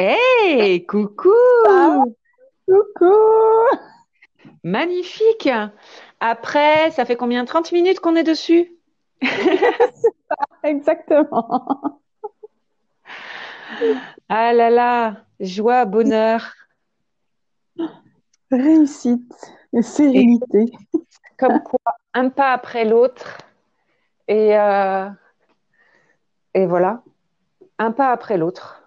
Hey, coucou Coucou Magnifique Après, ça fait combien 30 minutes qu'on est dessus? Exactement. Ah là là, joie, bonheur. Réussite et sérénité. Comme quoi, un pas après l'autre. Et, euh, et voilà, un pas après l'autre.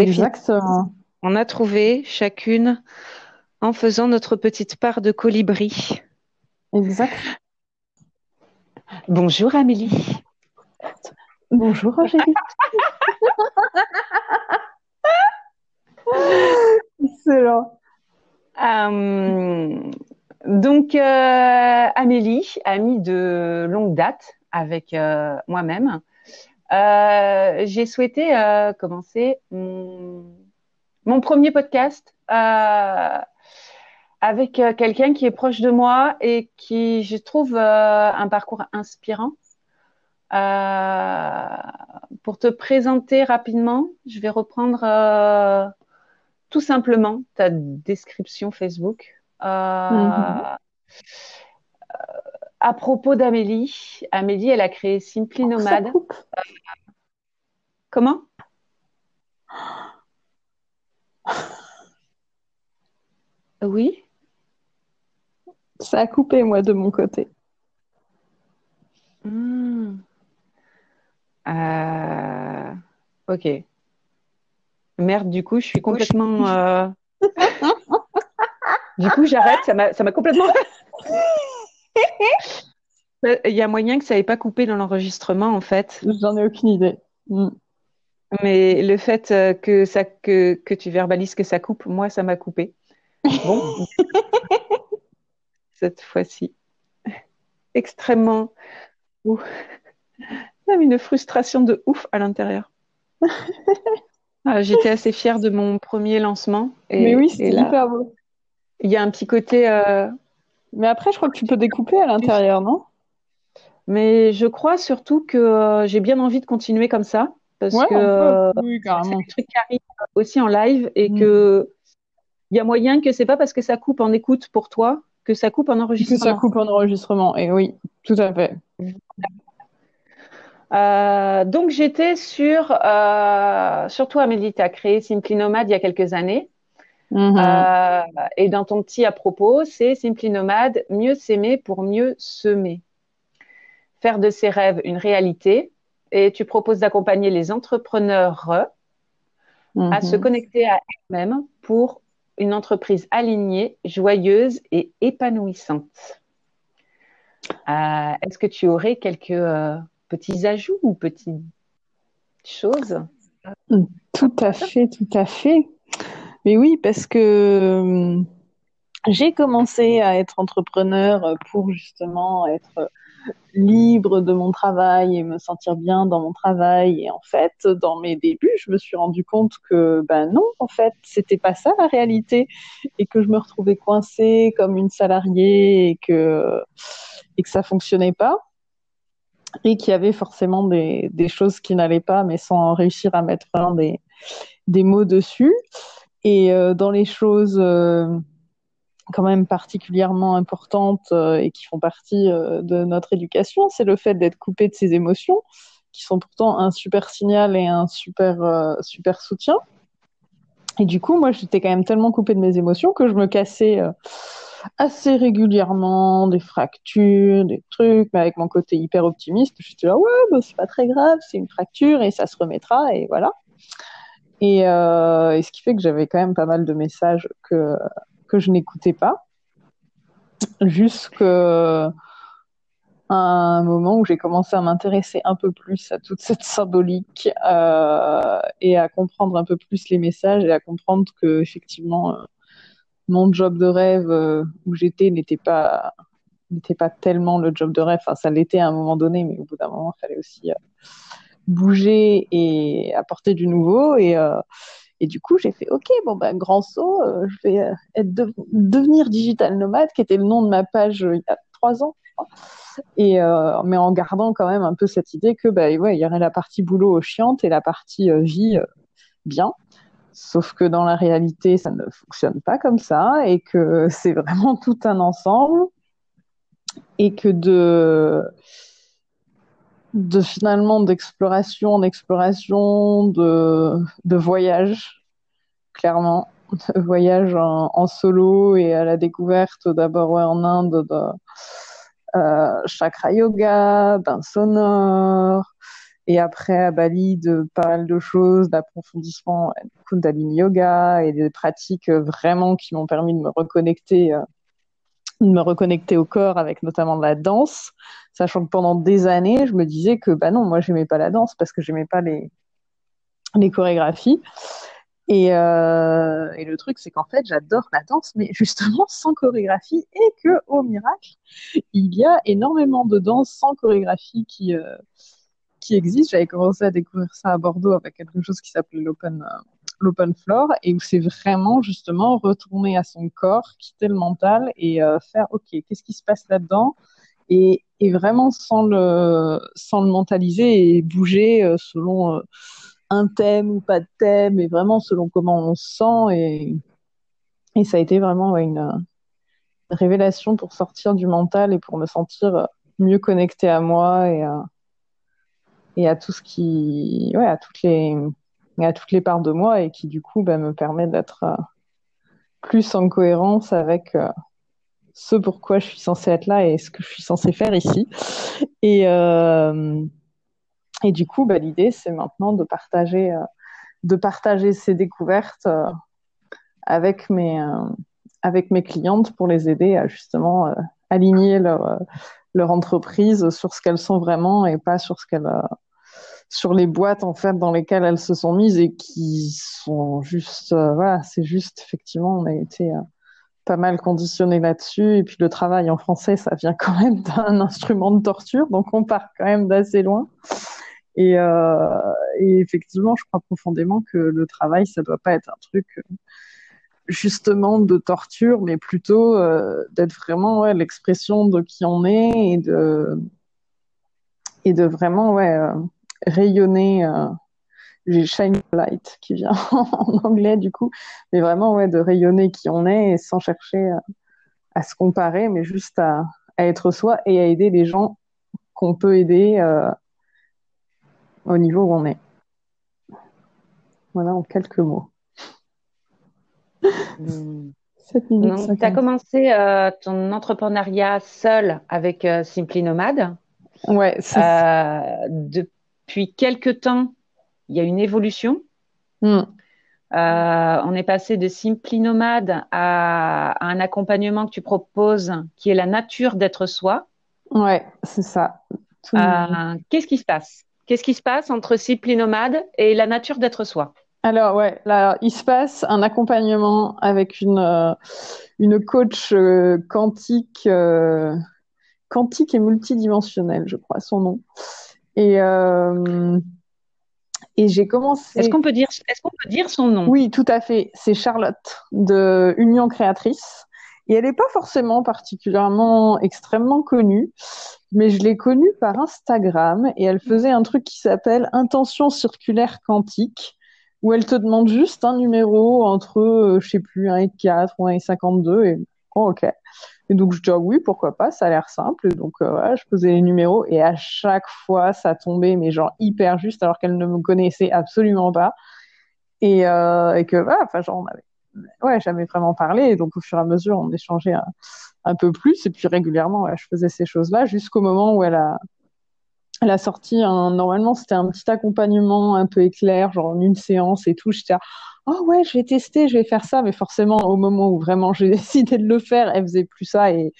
Exactement. on a trouvé chacune en faisant notre petite part de colibri. Exact. Bonjour Amélie. Bonjour Angélique. Excellent. Euh, donc, euh, Amélie, amie de longue date avec euh, moi-même, euh, j'ai souhaité euh, commencer mon, mon, premier podcast euh, avec quelqu'un qui est proche de moi et qui, je trouve, un parcours inspirant. pour te présenter rapidement, je vais reprendre tout simplement ta description Facebook. Euh, mm-hmm. À propos d'Amélie, Amélie, elle a créé Simply Nomade. Comment? Oui. Ça a coupé, moi, de mon côté. Hmm. Euh... Ok. Merde, du coup, je suis complètement. Euh... du coup, j'arrête. Ça m'a complètement. Il y a moyen que ça n'ait pas coupé dans l'enregistrement, en fait. J'en ai aucune idée. Hmm. Mais le fait euh, que, ça, que, que tu verbalises que ça coupe, moi, ça m'a coupé. Bon. Cette fois-ci. Extrêmement. Ouh. Une frustration de ouf à l'intérieur. Ah, j'étais assez fière de mon premier lancement. Et, Mais oui, c'était hyper beau. Il y a un petit côté. Euh... Mais après, je crois que tu peux découper à l'intérieur, non? Mais je crois surtout que euh, j'ai bien envie de continuer comme ça. Parce ouais, que euh, oui, c'est des trucs qui arrivent aussi en live et mm. que il y a moyen que c'est pas parce que ça coupe en écoute pour toi que ça coupe en enregistrement. Que ça coupe en enregistrement, et oui, tout à fait. Euh, donc j'étais sur, euh, surtout Amélie, tu as créé Simply Nomade il y a quelques années. Mm -hmm. euh, et dans ton petit à propos, c'est Simply Nomade, mieux s'aimer pour mieux semer. Faire de ses rêves une réalité. Et tu proposes d'accompagner les entrepreneurs à se connecter à elles-mêmes pour une entreprise alignée, joyeuse et épanouissante. Euh, Est-ce que tu aurais quelques euh, petits ajouts ou petites choses? Tout à fait, tout à fait. Mais oui, parce que euh, j'ai commencé à être entrepreneur pour justement être libre de mon travail et me sentir bien dans mon travail. Et en fait, dans mes débuts, je me suis rendu compte que ben non, en fait, c'était pas ça la réalité et que je me retrouvais coincée comme une salariée et que et que ça fonctionnait pas et qu'il y avait forcément des, des choses qui n'allaient pas, mais sans réussir à mettre vraiment des, des mots dessus. Et euh, dans les choses euh, quand même particulièrement importantes euh, et qui font partie de notre éducation, c'est le fait d'être coupé de ses émotions, qui sont pourtant un super signal et un super, super soutien. Et du coup, moi, j'étais quand même tellement coupée de mes émotions que je me cassais assez régulièrement des fractures, des trucs, mais avec mon côté hyper optimiste, j'étais là, ouais, bah, c'est pas très grave, c'est une fracture et ça se remettra, et voilà. Et, euh, et ce qui fait que j'avais quand même pas mal de messages que, que je n'écoutais pas, jusqu'à un moment où j'ai commencé à m'intéresser un peu plus à toute cette symbolique euh, et à comprendre un peu plus les messages et à comprendre que effectivement euh, mon job de rêve où j'étais n'était pas n'était pas tellement le job de rêve. Enfin, ça l'était à un moment donné, mais au bout d'un moment, il fallait aussi bouger et apporter du nouveau. Et, euh, et du coup, j'ai fait OK, bon ben grand saut, euh, je vais de, devenir digital nomade, qui était le nom de ma page il y a trois ans. Et euh, mais en gardant quand même un peu cette idée que bah ouais, il y aurait la partie boulot chiante et la partie vie bien. Sauf que dans la réalité, ça ne fonctionne pas comme ça et que c'est vraiment tout un ensemble et que de, de finalement d'exploration en exploration, de, de voyage, clairement, de voyage en, solo et à la découverte d'abord en Inde de euh, chakra yoga, bain sonore, et après à Bali de pas mal de choses, d'approfondissement Kundalini yoga et des pratiques vraiment qui m'ont permis de me reconnecter, euh, me reconnecter au corps avec notamment de la danse, sachant que pendant des années je me disais que bah non moi j'aimais pas la danse parce que j'aimais pas les les chorégraphies. Et, euh, et, le truc, c'est qu'en fait, j'adore la danse, mais justement sans chorégraphie, et que, au miracle, il y a énormément de danse sans chorégraphie qui, euh, qui existe. J'avais commencé à découvrir ça à Bordeaux avec quelque chose qui s'appelait l'open euh, l'open floor et où c'est vraiment justement retourner à son corps, quitter le mental et euh, faire OK, qu'est-ce qui se passe là-dedans? Et, et, vraiment sans le sans le mentaliser et bouger euh, selon un thème ou pas de thème et vraiment selon comment on se sent et et ça a été vraiment une révélation pour sortir du mental et pour me sentir mieux connectée à moi et et à tout ce qui, ouais, à toutes les, à toutes les parts de moi et qui du coup bah, me permet d'être euh, plus en cohérence avec euh, ce pourquoi je suis censée être là et ce que je suis censée faire ici. Et, euh, du coup, bah, l'idée, c'est maintenant de partager, de partager ces découvertes avec mes, avec mes clientes pour les aider à justement aligner leur, leur entreprise sur ce qu'elles sont vraiment et pas sur ce qu'elles sur les boîtes en fait dans lesquelles elles se sont mises et qui sont juste euh, voilà c'est juste effectivement on a été euh, pas mal conditionné là-dessus. Et puis le travail en français ça vient quand même d'un instrument de torture donc on part quand même d'assez loin. Et, euh, et, effectivement je crois profondément que le travail ça doit pas être un truc justement de torture mais plutôt d'être vraiment ouais, l'expression de qui on est et de et de vraiment ouais rayonner. Euh, j'ai Shine Light qui vient en anglais du coup, mais vraiment ouais, de rayonner qui on est et sans chercher euh, à, se comparer, mais juste à, être soi et à aider les gens qu'on peut aider euh, au niveau où on est. Voilà en quelques mots. Hmm. tu as commencé ton entrepreneuriat seul avec Simply Nomade. Ouais, depuis quelques temps, il y a une évolution. Hmm. Euh, on est passé de Simply Nomade à, un accompagnement que tu proposes qui est la nature d'être soi. Ouais, c'est ça. Euh, qu'est-ce qui se passe? Qu'est-ce qui se passe entre Simply Nomade et la nature d'être soi? Alors ouais, là il se passe un accompagnement avec une euh, une coach quantique quantique et multidimensionnelle, je crois son nom. Et, euh, et j'ai commencé. Est-ce qu'on peut dire, est-ce qu'on peut dire son nom? Oui, tout à fait. C'est Charlotte de Union Créatrice. Et elle n'est pas forcément particulièrement extrêmement connue, mais je l'ai connue par Instagram et elle faisait un truc qui s'appelle Intention circulaire quantique, où elle te demande juste un numéro entre, euh, je sais plus, 1 et 4 ou 1 et 52 et oh, ok. Et donc, je dis, ah oui, pourquoi pas, ça a l'air simple. Donc, euh, voilà, je posais les numéros et à chaque fois, ça tombait, mais genre hyper juste, alors qu'elle ne me connaissait absolument pas. Et, euh, que, voilà, enfin, genre, on avait ouais, jamais vraiment parlé. Et donc, au fur et à mesure, on échangeait un, peu plus. Et puis, régulièrement, je faisais ces choses-là jusqu'au moment où elle a, elle a sorti un, normalement, c'était un petit accompagnement un peu éclair, genre en une séance et tout. J'étais, oh ouais, je vais tester, je vais faire ça, mais forcément au moment où vraiment j'ai décidé de le faire, elle faisait plus ça et,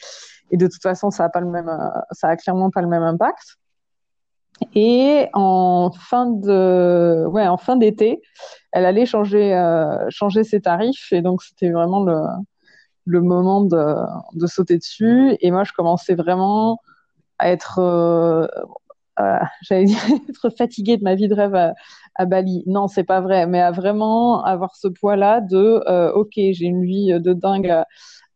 de toute façon ça a pas le même, euh, ça a clairement pas le même impact. Et en fin de, ouais, en fin d'été, elle allait changer, euh, changer ses tarifs et donc c'était vraiment le, moment de, de sauter dessus. Et moi, je commençais vraiment à être, euh, j'allais dire être fatiguée de ma vie de rêve à, Bali. Non, c'est pas vrai, mais à vraiment avoir ce poids-là de euh, ok, j'ai une vie de dingue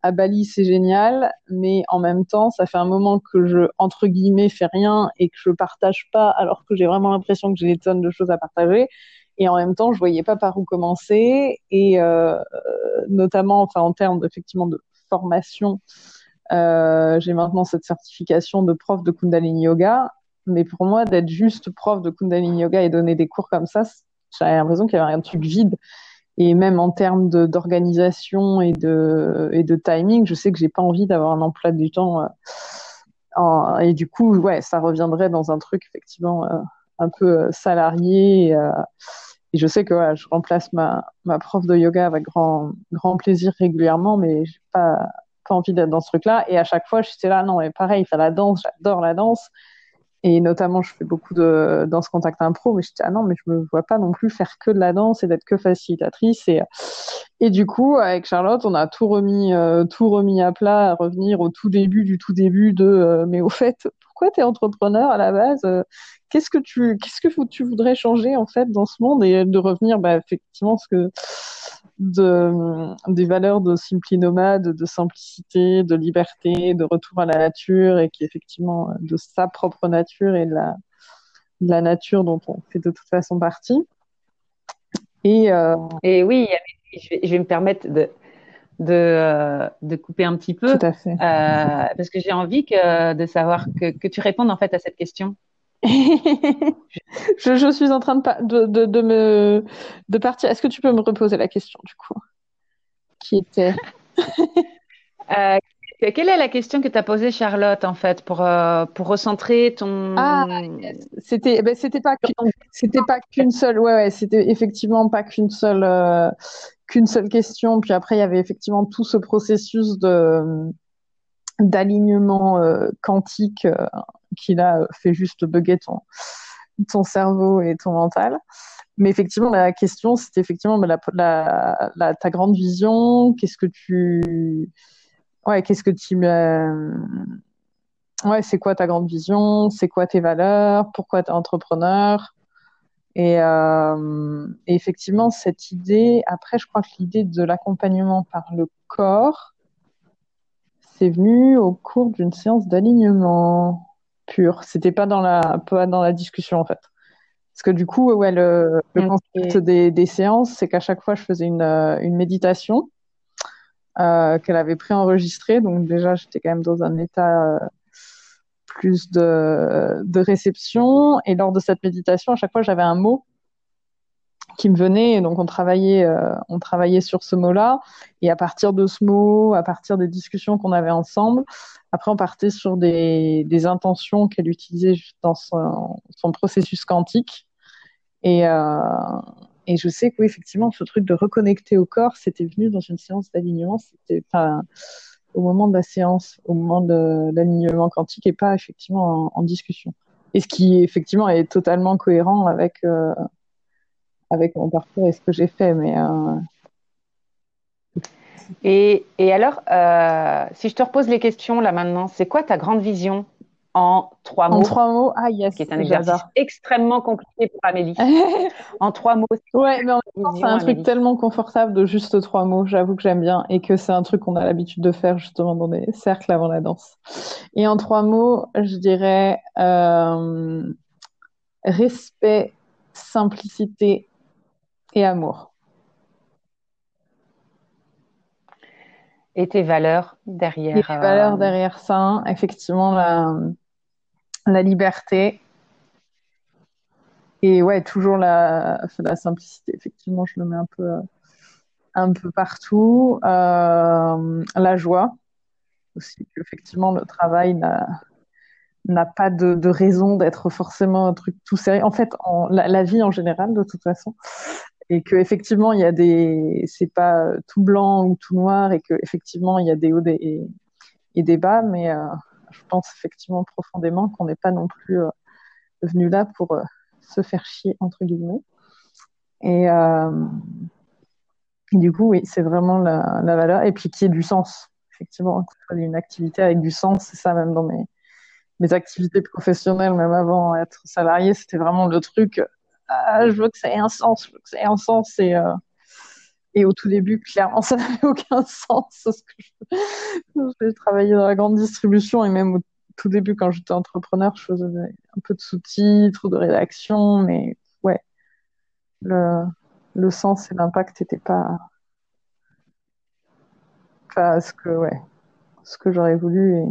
à, Bali, c'est génial, mais en même temps, ça fait un moment que je entre guillemets fais rien et que je partage pas, alors que j'ai vraiment l'impression que j'ai des tonnes de choses à partager. Et en même temps, je voyais pas par où commencer. Et euh, notamment, enfin, en termes effectivement de formation, euh, j'ai maintenant cette certification de prof de Kundalini Yoga. Mais pour moi, d'être juste prof de Kundalini Yoga et donner des cours comme ça, j'avais l'impression qu'il y avait un truc vide. Et même en termes d'organisation et de, et de timing, je sais que j'ai pas envie d'avoir un emploi du temps. Euh, et du coup, ouais, ça reviendrait dans un truc effectivement euh, un peu euh, salarié. Et, je sais que je remplace ma, ma prof de yoga avec grand, grand plaisir régulièrement, mais j'ai pas, pas envie d'être dans ce truc-là. Et à chaque fois, j'étais là, non, mais pareil, la danse, j'adore la danse. Et notamment, je fais beaucoup de danse contact impro, mais je dis, ah non, mais je me vois pas non plus faire que de la danse et d'être que facilitatrice. Et, et du coup, avec Charlotte, on a tout remis, euh, tout remis à plat, à revenir au tout début du tout début de, euh, mais au fait, pourquoi tu es entrepreneur à la base? Euh, qu'est-ce que tu, qu'est-ce que tu voudrais changer, en fait, dans ce monde et de revenir, bah, effectivement, ce que, de, des valeurs de simpli nomade, de simplicité, de liberté, de retour à la nature et qui effectivement de sa propre nature et de la, de la nature dont on fait de toute façon partie. Et, euh... et oui, je vais, je vais, me permettre de, de, euh, de, couper un petit peu. Tout à fait. Euh, parce que j'ai envie que, de savoir que, que tu répondes en fait à cette question. je, je, suis en train de, de, de, me de partir. Est-ce que tu peux me reposer la question du coup? Qui était euh, Quelle est la question que tu as posée, Charlotte, en fait, pour, euh, pour recentrer ton. Ah, c'était ben, c'était pas c'était pas qu'une seule. Ouais, ouais c'était effectivement pas qu'une seule euh, qu'une seule question. Puis après, il y avait effectivement tout ce processus de d'alignement euh, quantique euh, qui là fait juste bugger ton, ton cerveau et ton mental. Mais effectivement, la question, c'était effectivement la, la, la, ta grande vision. Qu'est-ce que tu, ouais, qu'est-ce que tu, euh... ouais, c'est quoi ta grande vision C'est quoi tes valeurs Pourquoi tu es entrepreneur euh... et, effectivement, cette idée. Après, je crois que l'idée de l'accompagnement par le corps, c'est venu au cours d'une séance d'alignement pur. C'était pas dans la pas dans la discussion en fait. Parce que du coup, ouais, le, le concept des, des séances, c'est qu'à chaque fois, je faisais une, une méditation euh, qu'elle avait préenregistrée. Donc déjà, j'étais quand même dans un état euh, plus de, de réception. Et lors de cette méditation, à chaque fois, j'avais un mot qui me venait. Et donc, on travaillait, euh, on travaillait sur ce mot-là. Et à partir de ce mot, à partir des discussions qu'on avait ensemble, après, on partait sur des, intentions qu'elle utilisait dans son, processus quantique. Et, euh, je sais que oui, effectivement, ce truc de reconnecter au corps, c'était venu dans une séance d'alignement. C'était au moment de la séance, au moment de l'alignement quantique et pas effectivement en, en, discussion. Et ce qui effectivement est totalement cohérent avec euh, avec mon parcours et ce que j'ai fait. Mais, euh... et, et, alors, euh, si je te repose les questions là maintenant, c'est quoi ta grande vision en trois mots? En trois mots, ah yes. Qui est un exercice extrêmement compliqué pour Amélie. en trois mots. Ouais, mais en c'est un truc tellement confortable de juste trois mots. J'avoue que j'aime bien et que c'est un truc qu'on a l'habitude de faire justement dans des cercles avant la danse. Et en trois mots, je dirais euh, respect, simplicité et amour. Et tes valeurs derrière. Et tes valeurs derrière ça, effectivement, la, la liberté. Et ouais, toujours la, la simplicité. Effectivement, je le mets un peu, un peu partout. Euh, la joie aussi. Effectivement, le travail n'a n'a pas de, de raison d'être forcément un truc tout sérieux. En fait, en, la, la, vie en général, de toute façon, et que effectivement il y a des c'est pas tout blanc ou tout noir et que effectivement il y a des hauts et, des bas mais euh, je pense effectivement profondément qu'on n'est pas non plus euh, venu là pour euh, se faire chier entre guillemets. Et, euh, du coup oui c'est vraiment la, valeur et puis qui ait du sens effectivement une activité avec du sens c'est ça même dans mes mes activités professionnelles même avant être salarié c'était vraiment le truc ah, je veux que ça ait un sens, je veux que ça ait un sens. Et, euh, et au tout début, clairement, ça n'avait aucun sens. Parce que dans la grande distribution et même au tout début, quand j'étais entrepreneur, je faisais un peu de sous-titres, de rédaction, mais ouais. le, le sens et l'impact n'étaient pas, ce que, ouais, ce que j'aurais voulu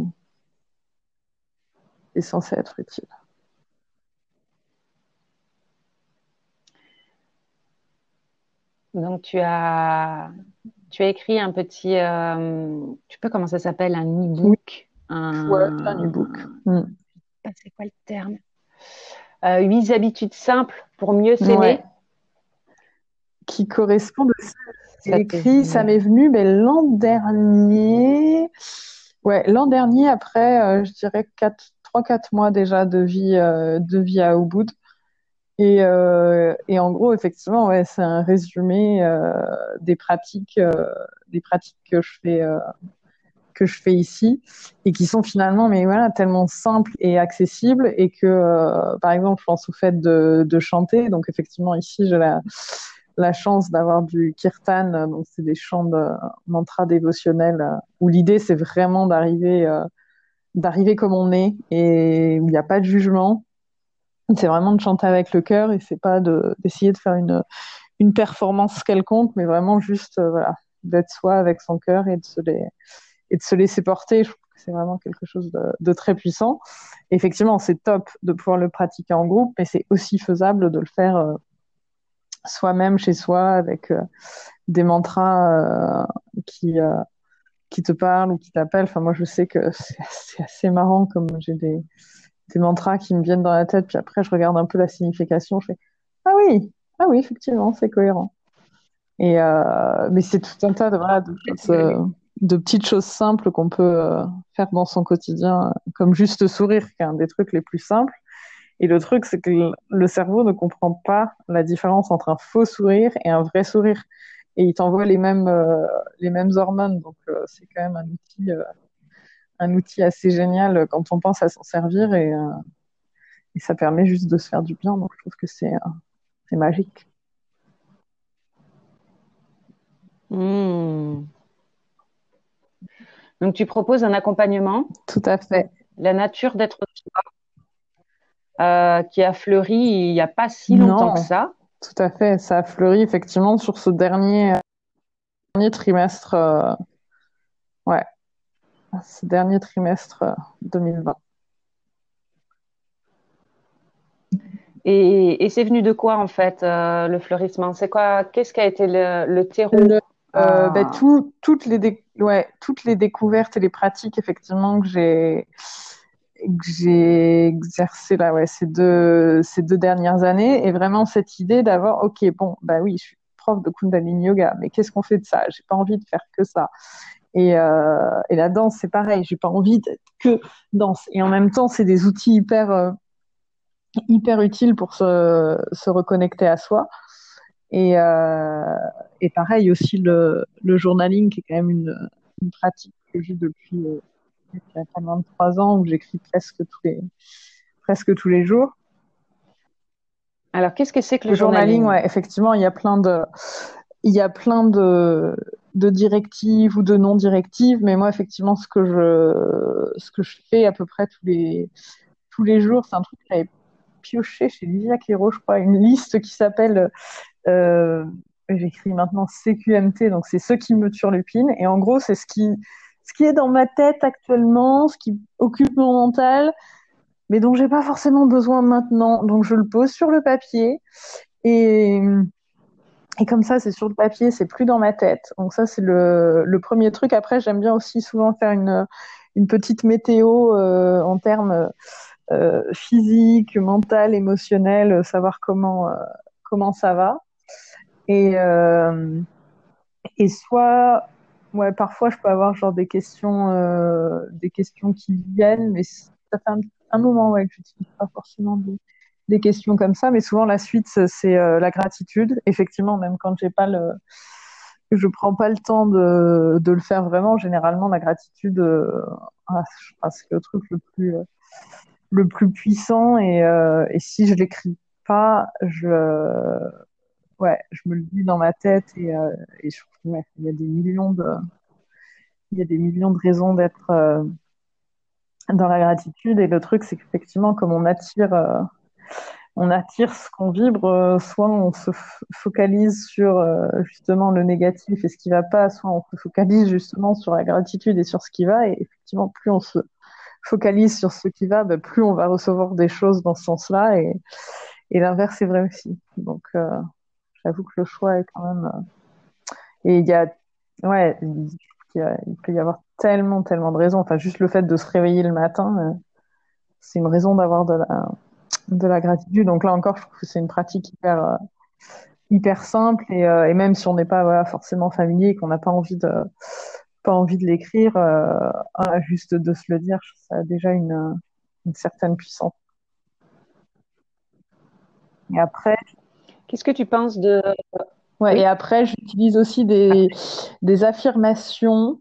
et censé être utile. Donc tu as tu as écrit un petit euh, tu peux comment ça s'appelle? Un e-book? Un... Ouais, un e-book. Hmm. C'est quoi le terme euh, Huit habitudes simples pour mieux s'aimer. Qui correspondent à écrit, ça m'est venu mais l'an dernier. Ouais, l'an dernier, après, euh, je dirais 3-4 mois déjà de vie, de vie à Ubud. Et, euh, et, en gros, effectivement, c'est un résumé euh, des pratiques, euh, des pratiques que je fais, que je fais ici, et qui sont finalement, mais voilà, tellement simples et accessibles, et que, par exemple, je pense au fait de, chanter. Donc, effectivement, ici, j'ai la, chance d'avoir du kirtan, donc c'est des chants de mantra dévotionnels, où l'idée, c'est vraiment d'arriver, d'arriver comme on est, et où il n'y a pas de jugement c'est vraiment de chanter avec le cœur et c'est pas d'essayer de, faire une, une performance quelconque, mais vraiment juste euh, voilà, d'être soi avec son cœur et de se, laisser porter. Je trouve que c'est vraiment quelque chose de, de très puissant. effectivement, c'est top de pouvoir le pratiquer en groupe, mais c'est aussi faisable de le faire euh, soi-même chez soi avec euh, des mantras qui, qui te parlent ou qui t'appellent. Enfin, moi, je sais que c'est assez marrant comme j'ai des des mantras qui me viennent dans la tête, puis après je regarde un peu la signification, je fais ah oui, ah oui, effectivement, c'est cohérent. Et euh, mais c'est tout un tas de, voilà, de, petites choses simples qu'on peut euh, faire dans son quotidien, comme juste sourire, qui est un des trucs les plus simples. Et le truc, c'est que le cerveau ne comprend pas la différence entre un faux sourire et un vrai sourire. Et il t'envoie les mêmes, euh, les mêmes hormones. Donc, c'est quand même un outil un outil assez génial quand on pense à s'en servir et, euh, et, ça permet juste de se faire du bien. Donc je trouve que c'est euh, magique. Hmm. Donc tu proposes un accompagnement? Tout à fait. La nature d'être soi, euh, qui a fleuri il n'y a pas si longtemps que ça. Tout à fait. Ça a fleuri effectivement sur ce dernier, dernier trimestre. ouais, ce dernier trimestre 2020. Euh, et, c'est venu de quoi en fait euh, le fleurissement? C'est quoi Qu'est-ce qui a été le, terreau euh, ben, toutes, les ouais, toutes les découvertes et les pratiques effectivement que j'ai j'ai exercé là, ouais, ces deux, ces deux dernières années, et vraiment cette idée d'avoir, ok, bon, bah oui, je suis prof de Kundalini Yoga, mais qu'est-ce qu'on fait de ça? J'ai pas envie de faire que ça. Et, euh, et la danse, c'est pareil. J'ai pas envie d'être que danse. Et en même temps, c'est des outils hyper euh, hyper utiles pour se, se reconnecter à soi. Et, euh, et pareil aussi le, le journaling, qui est quand même une, une pratique que j'ai depuis euh, 23 ans, où j'écris presque tous les presque tous les jours. Alors, qu'est-ce que c'est que le, journaling, journaling? ouais, Effectivement, il y a plein de, il y a plein de, de directives ou de non-directives, mais moi, effectivement, ce que je, ce que je fais à peu près tous les, tous les jours, c'est un truc que j'avais pioché chez Livia Quero, je crois, une liste qui s'appelle, euh, j'écris maintenant CQMT, donc c'est ceux qui me turlupinent, et en gros, c'est ce qui, ce qui est dans ma tête actuellement, ce qui occupe mon mental, mais dont j'ai pas forcément besoin maintenant. Donc je le pose sur le papier et et comme ça, c'est sur le papier, c'est plus dans ma tête. Donc ça, c'est le, premier truc. Après, j'aime bien aussi souvent faire une, petite météo euh, en termes euh, physiques, mental, émotionnels, savoir comment euh, comment ça va. Et euh, et soit ouais, parfois je peux avoir genre des questions euh, des questions qui viennent, mais ça fait un, moment ouais que j'utilise pas forcément des des questions comme ça, mais souvent la suite c'est euh, la gratitude. Effectivement, même quand j'ai pas le, je prends pas le temps de, le faire vraiment. Généralement, la gratitude, euh, ah, le truc le plus euh, le plus puissant et, si je l'écris pas, je ouais, je me le dis dans ma tête et, je ouais, il y a des millions de il y a des millions de raisons d'être dans la gratitude et le truc c'est qu'effectivement comme on attire on attire ce qu'on vibre, euh, soit on se focalise sur euh, justement le négatif et ce qui va pas, soit on se focalise justement sur la gratitude et sur ce qui va. Et effectivement, plus on se focalise sur ce qui va, bah, plus on va recevoir des choses dans ce sens-là. Et, et l'inverse est vrai aussi. Donc, euh, j'avoue que le choix est quand même. Et il y a, ouais, il, peut y avoir tellement, tellement de raisons. Enfin, juste le fait de se réveiller le matin, c'est une raison d'avoir de la de la gratitude. Donc là encore, je trouve que c'est une pratique hyper, euh, hyper simple et, euh, et, même si on n'est pas voilà, forcément familier et qu'on n'a pas envie de pas envie de l'écrire, euh, juste de se le dire, ça a déjà une, une certaine puissance. Et après, qu'est-ce que tu penses de Ouais, et après, j'utilise aussi des, des affirmations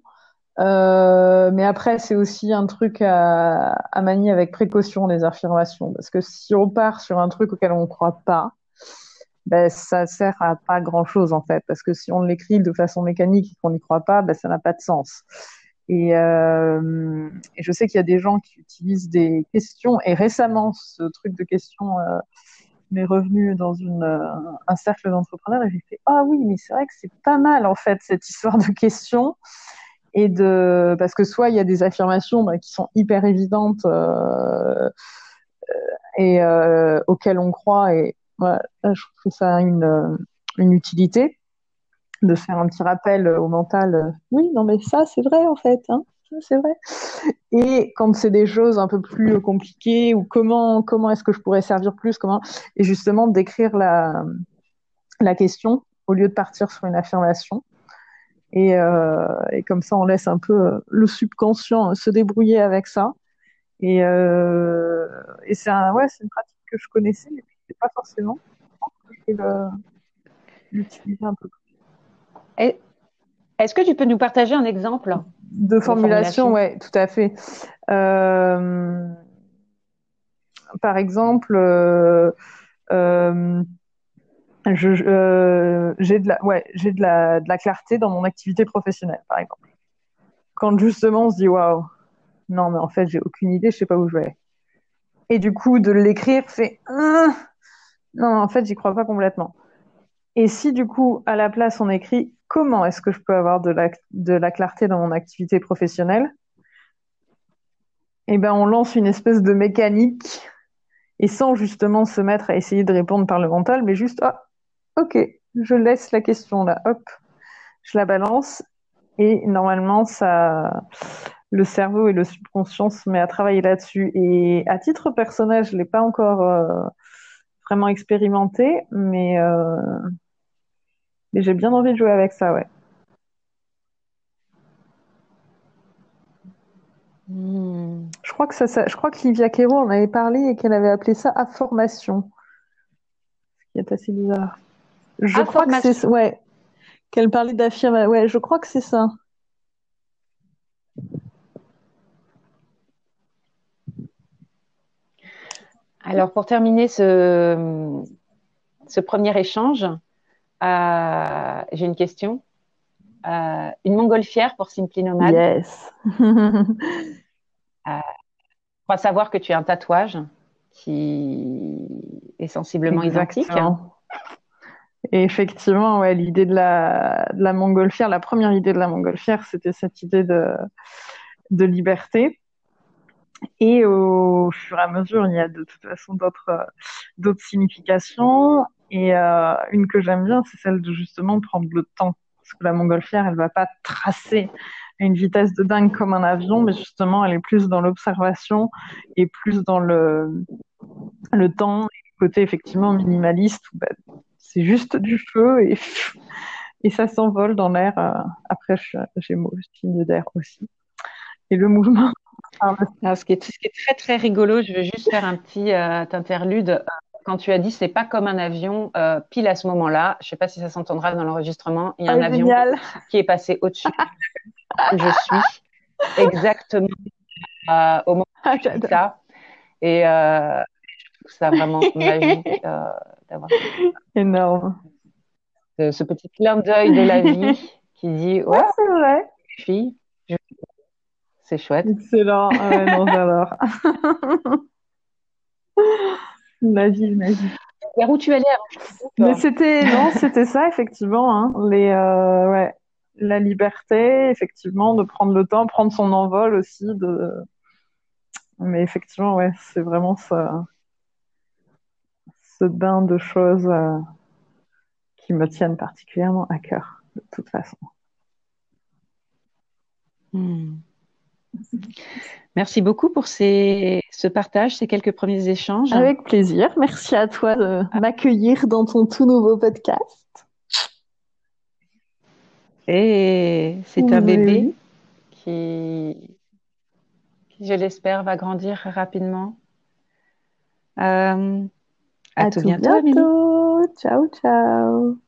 euh, mais après, c'est aussi un truc à, manier avec précaution, les affirmations. Parce que si on part sur un truc auquel on ne croit pas, ben, ça sert à pas grand-chose, en fait. Parce que si on l'écrit de façon mécanique et qu'on n'y croit pas, ben, ça n'a pas de sens. Et, euh, je sais qu'il y a des gens qui utilisent des questions. Et récemment, ce truc de questions euh, m'est revenu dans un cercle d'entrepreneurs et j'ai fait Ah oui, mais c'est vrai que c'est pas mal, en fait, cette histoire de questions et de parce que soit il y a des affirmations bah, qui sont hyper évidentes euh, et euh, auxquelles on croit et voilà, je trouve ça une, une utilité de faire un petit rappel au mental oui non mais ça c'est vrai en fait hein, c'est vrai. Et quand c'est des choses un peu plus compliquées ou comment comment est-ce que je pourrais servir plus comment et justement d'écrire la la question au lieu de partir sur une affirmation et, euh, et, comme ça, on laisse un peu euh, le subconscient se débrouiller avec ça. Et, euh, et c'est un, ouais, une pratique que je connaissais, mais c'est pas forcément. Je vais l'utiliser un peu plus. Est-ce que tu peux nous partager un exemple de, formulation, Oui, ouais, tout à fait. Euh, par exemple, euh, euh, euh, j'ai de la, ouais, j'ai de la, de la clarté dans mon activité professionnelle, par exemple. Quand justement on se dit waouh, non mais en fait j'ai aucune idée, je sais pas où je vais. Et du coup de l'écrire fait ah, non en fait j'y crois pas complètement. Et si du coup à la place on écrit comment est-ce que je peux avoir de la, de la clarté dans mon activité professionnelle, eh ben on lance une espèce de mécanique et sans justement se mettre à essayer de répondre par le mental, mais juste ah Ok, je laisse la question là, hop, je la balance et normalement ça, le cerveau et le subconscient se met à travailler là-dessus. Et à titre personnel, je l'ai pas encore euh, vraiment expérimenté, mais, euh, mais j'ai bien envie de jouer avec ça, ouais. Hmm. Je crois que ça, je crois que Livia Quero en avait parlé et qu'elle avait appelé ça affirmation, ce qui est assez bizarre. Je crois que c'est ouais. Qu'elle parlait d'affirmation. Ouais, je crois que c'est ça. Alors pour terminer ce, ce premier échange, euh, j'ai une question. Euh, une montgolfière pour Simply Nomad. Yes. euh, crois savoir que tu as un tatouage qui est sensiblement identique. Effectivement, ouais, l'idée de la, de la montgolfière, la première idée de la montgolfière, c'était cette idée de, liberté. Et au fur et à mesure, il y a de toute façon d'autres, d'autres significations. Et euh, une que j'aime bien, c'est celle de justement prendre le temps. Parce que la montgolfière, elle va pas tracer à une vitesse de dingue comme un avion, mais justement, elle est plus dans l'observation et plus dans le, le temps, côté effectivement minimaliste, bah, c'est juste du feu et, et ça s'envole dans l'air. Euh, après, j'ai mon signe d'air aussi. Et le mouvement. Ah, ce, qui est, ce, qui est, très très rigolo, je vais juste faire un petit euh, interlude. Quand tu as dit c'est pas comme un avion, euh, pile à ce moment-là, je sais pas si ça s'entendra dans l'enregistrement, il y a un ah, avion qui est passé au-dessus où je suis, exactement au moment où ah, ça. Et je trouve ça vraiment magique d'avoir Énorme. Ce, petit clin d'œil de la vie qui dit Ouais, c'est vrai. Fille, c'est chouette. Excellent. Ah ouais, non, j'adore. La vie, la vie. Vers où tu allais Mais c'était non, c'était ça effectivement. Hein. Les euh, ouais, la liberté, effectivement, de prendre le temps, prendre son envol aussi. De... Mais effectivement, ouais, c'est vraiment ça, ce bain de choses euh, qui me tiennent particulièrement à cœur, de toute façon. Hmm. Merci beaucoup pour ces, ce partage, ces quelques premiers échanges. Avec plaisir. Merci à toi de m'accueillir dans ton tout nouveau podcast. Et c'est un bébé qui, qui, je l'espère, va grandir rapidement. Euh, à, tout, bientôt, bientôt. Ciao, ciao.